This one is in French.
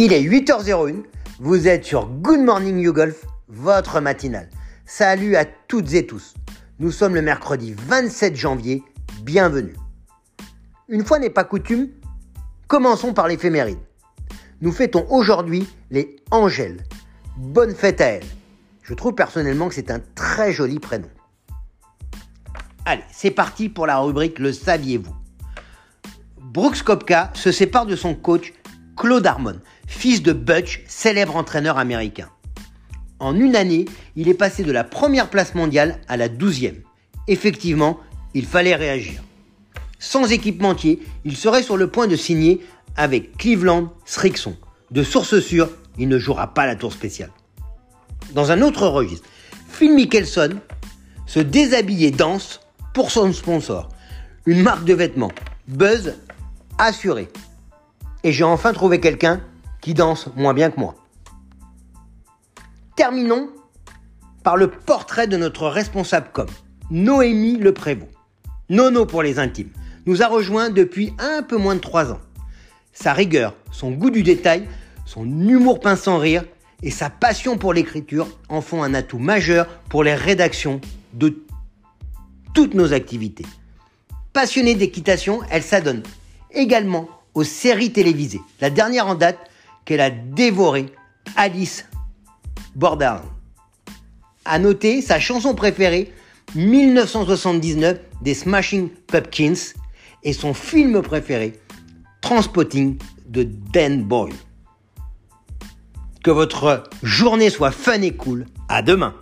Il est 8h01, vous êtes sur Good Morning You Golf, votre matinale. Salut à toutes et tous. Nous sommes le mercredi 27 janvier, bienvenue. Une fois n'est pas coutume, commençons par l'éphéméride. Nous fêtons aujourd'hui les Angèles. Bonne fête à elles. Je trouve personnellement que c'est un très joli prénom. Allez, c'est parti pour la rubrique Le saviez-vous? Brooks Kopka se sépare de son coach Claude Harmon, fils de Butch, célèbre entraîneur américain. En une année, il est passé de la première place mondiale à la douzième. Effectivement, il fallait réagir. Sans équipementier, il serait sur le point de signer avec Cleveland Strixon. De source sûre, il ne jouera pas la tour spéciale. Dans un autre registre, Phil Mickelson se déshabille et danse pour son sponsor, une marque de vêtements, Buzz assuré. Et j'ai enfin trouvé quelqu'un qui danse moins bien que moi. Terminons par le portrait de notre responsable com, Noémie Le Prévost. Nono pour les intimes, nous a rejoint depuis un peu moins de trois ans. Sa rigueur, son goût du détail, son humour pince sans rire et sa passion pour l'écriture en font un atout majeur pour les rédactions de toutes nos activités. Passionnée d'équitation, elle s'adonne également aux séries télévisées. La dernière en date qu'elle a dévorée, Alice Borderland. À noter sa chanson préférée, 1979 des Smashing Pumpkins, et son film préféré, Transpotting de Dan Boyle. Que votre journée soit fun et cool. À demain.